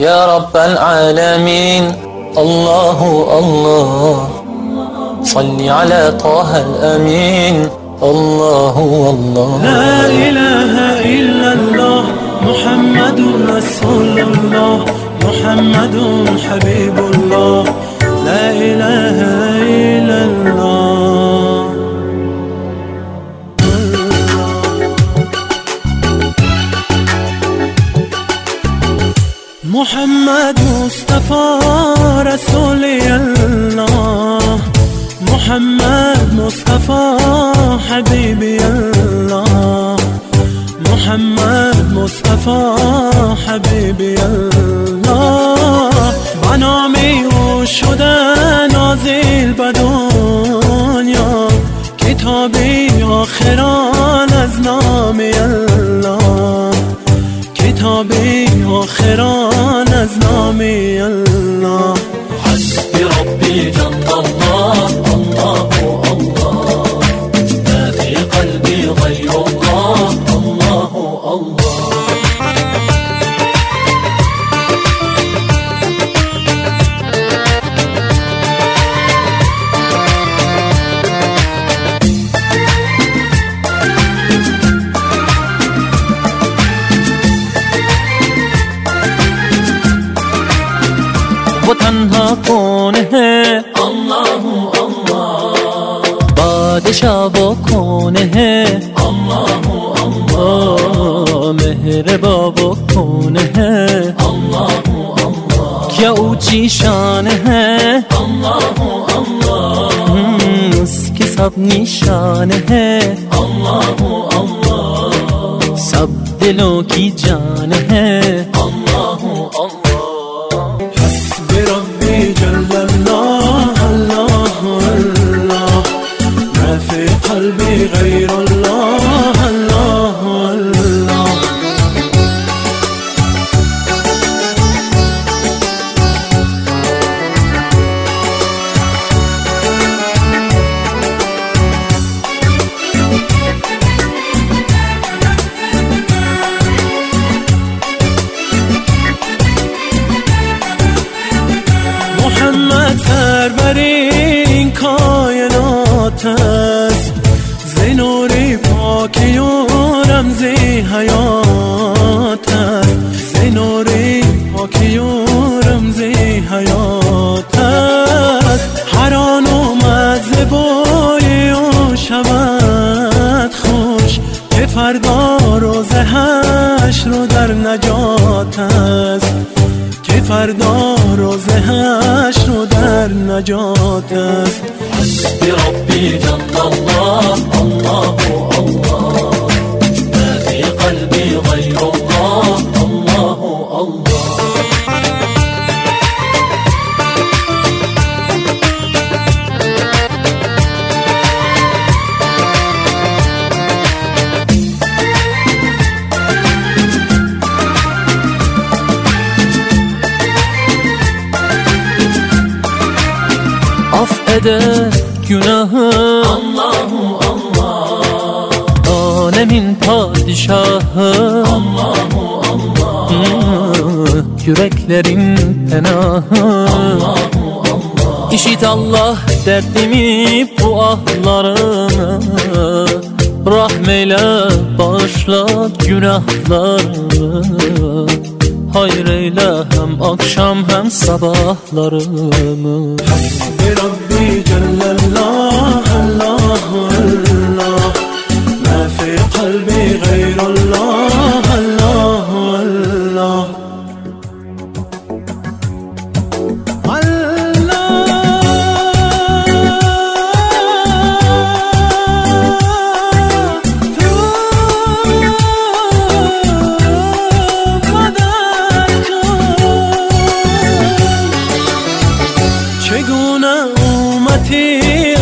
يا رب العالمين. الله الله. صل على طه الأمين. الله الله. لا إله إلا الله محمد رسول الله محمد حبيب محمد مصطفى رسول الله. محمد مصطفى حبيبي الله. محمد مصطفى حبيبي الله. بنامی او شده نازل به دنیا. کتابی آخران از نام الله. کتابی آخران از نام الله. حسبي ربي جل الله الله الله. ما في قلبي غير الله الله الله. वो तन्हा कौन है? अल्लाह अल्लाह। बादशाह वो कौन है? अल्लाह अल्लाह। मेहरबा वो कौन है? अल्लाह क्या ऊँची शान है? हम्म, उसके अल्लाह। सब निशान है। अल्लाह। सब दिलों की जान है। پاکی و رمزی حیات است. زنوری پاکی و رمزی حیات است. هر آن اومد زبای و شود خوش. که فردا روز حشر رو در نجات است. که فردا روز حشر رو در نجات است. حسبي ربي جل الله الله. de günahı. Allahu Allah. Alemin padişahı. Allahu Allah. Yüreklerin penahı. Allahu Allah. İşit Allah derdimi bu ahlarını Rahmeyle bağışla günahlarımı Hayreyle hem akşam hem sabahlarımı Hasbirab alone.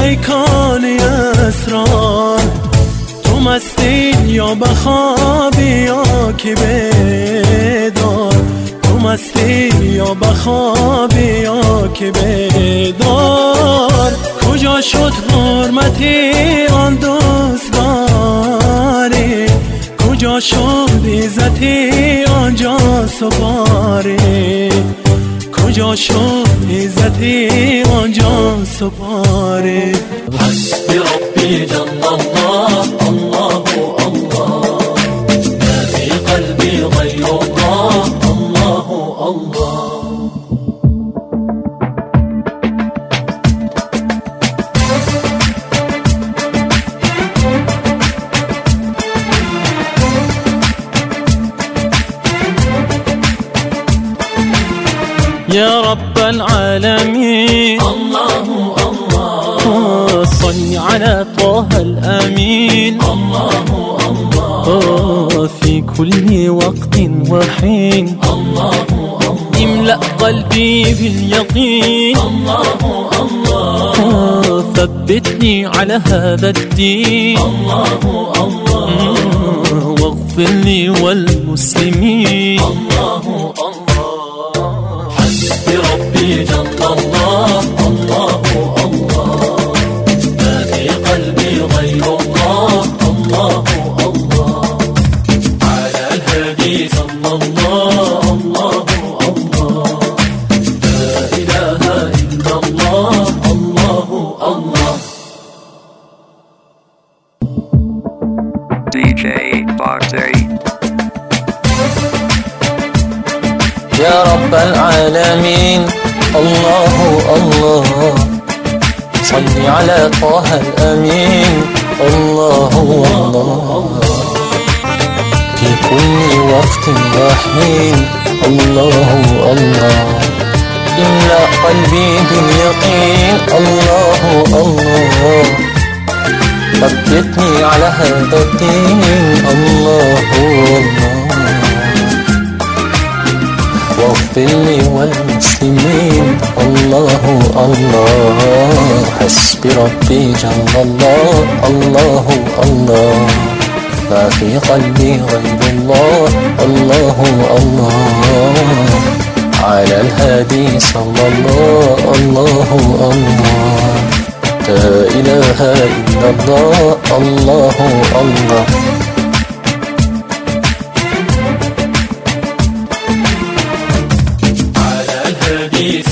پیکانی اسرار. تو مستین یا بخوابی یا که بدار. تو مستین یا بخوابی یا که بدار. کجا شد حرمتی آن دوستگاری کجا شد عزتی آنجا سپاری؟ کجا شد عزت آنجا سپاره. حسبي يا رب العالمين. الله الله. صل على طه الأمين. الله الله. في كل وقت وحين. الله الله. املأ قلبي باليقين. الله الله. ثبتني على هذا الدين. الله الله. واغفر لي والمسلمين. الله الله. العالمين. الله الله. صل على طه الأمين. الله الله. في كل وقت وحين. الله الله. املأ قلبي باليقين. الله الله. ثبتني على هذا الدين. الله الله. لي والمسلمين الله الله. حسبي ربي جل الله. الله الله. ما في قلبي غير الله. الله الله. على الهادي صلى الله. الله الله. لا إله إلا الله. الله الله. peace.